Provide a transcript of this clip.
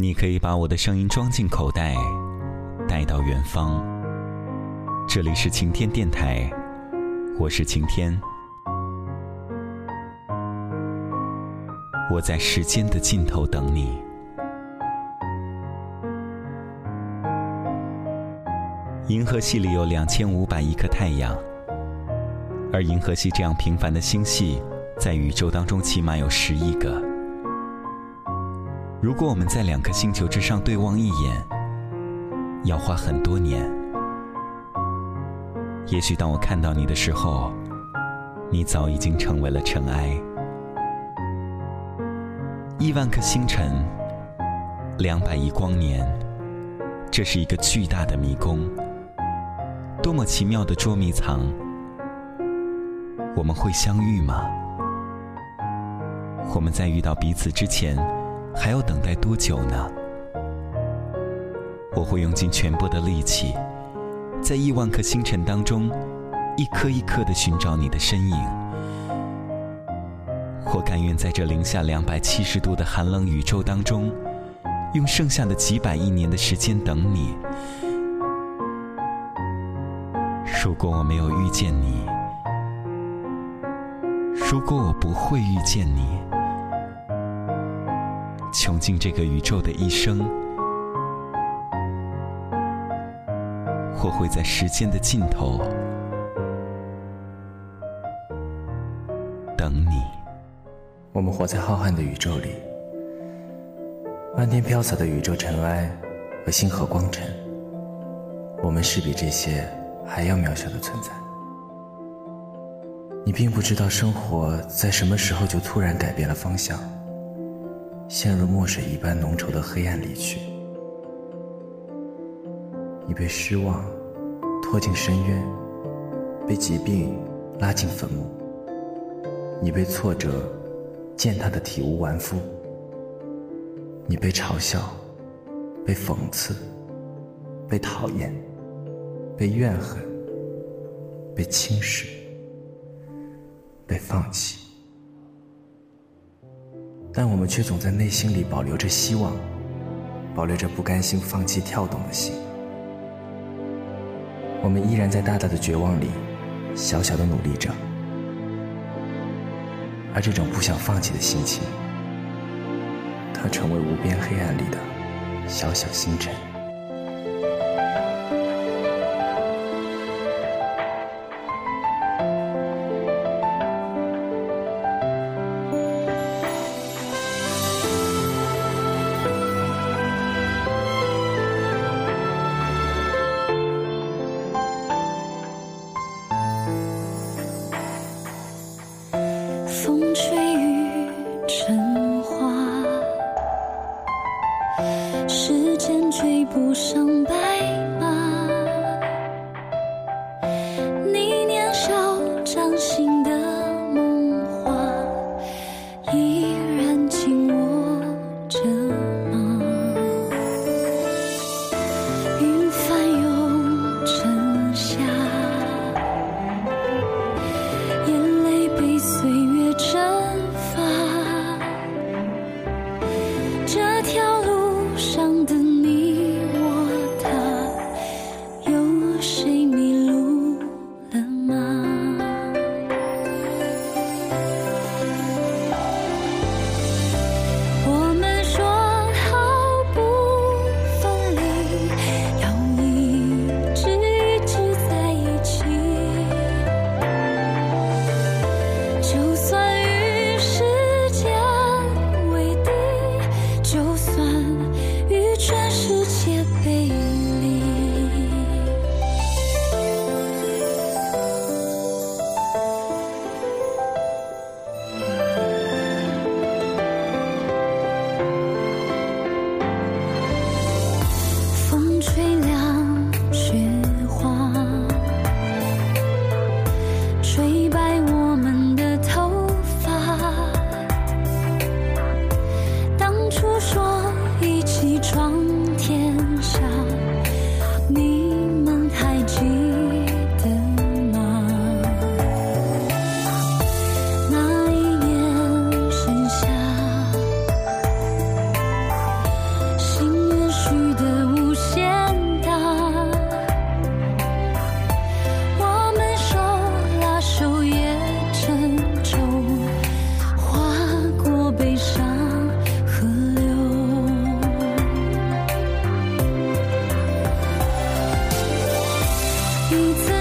你可以把我的声音装进口袋，带到远方。这里是晴天电台，我是晴天。我在时间的尽头等你。银河系里有两千五百亿颗太阳，而银河系这样平凡的星系，在宇宙当中起码有十亿个。如果我们在两颗星球之上对望一眼，要花很多年。也许当我看到你的时候，你早已经成为了尘埃。亿万颗星辰，两百亿光年，这是一个巨大的迷宫。多么奇妙的捉迷藏！我们会相遇吗？我们在遇到彼此之前。还要等待多久呢？我会用尽全部的力气，在亿万颗星辰当中，一颗一颗的寻找你的身影。我甘愿在这零下两百七十度的寒冷宇宙当中，用剩下的几百亿年的时间等你。如果我没有遇见你，如果我不会遇见你。穷尽这个宇宙的一生，或会在时间的尽头等你。我们活在浩瀚的宇宙里，漫天飘洒的宇宙尘埃和星河光尘，我们是比这些还要渺小的存在。你并不知道生活在什么时候就突然改变了方向。陷入墨水一般浓稠的黑暗里去，你被失望拖进深渊，被疾病拉进坟墓，你被挫折践踏的体无完肤，你被嘲笑，被讽刺，被讨厌，被怨恨，被轻视，被放弃。但我们却总在内心里保留着希望，保留着不甘心放弃跳动的心。我们依然在大大的绝望里，小小的努力着。而这种不想放弃的心情，它成为无边黑暗里的小小星辰。一次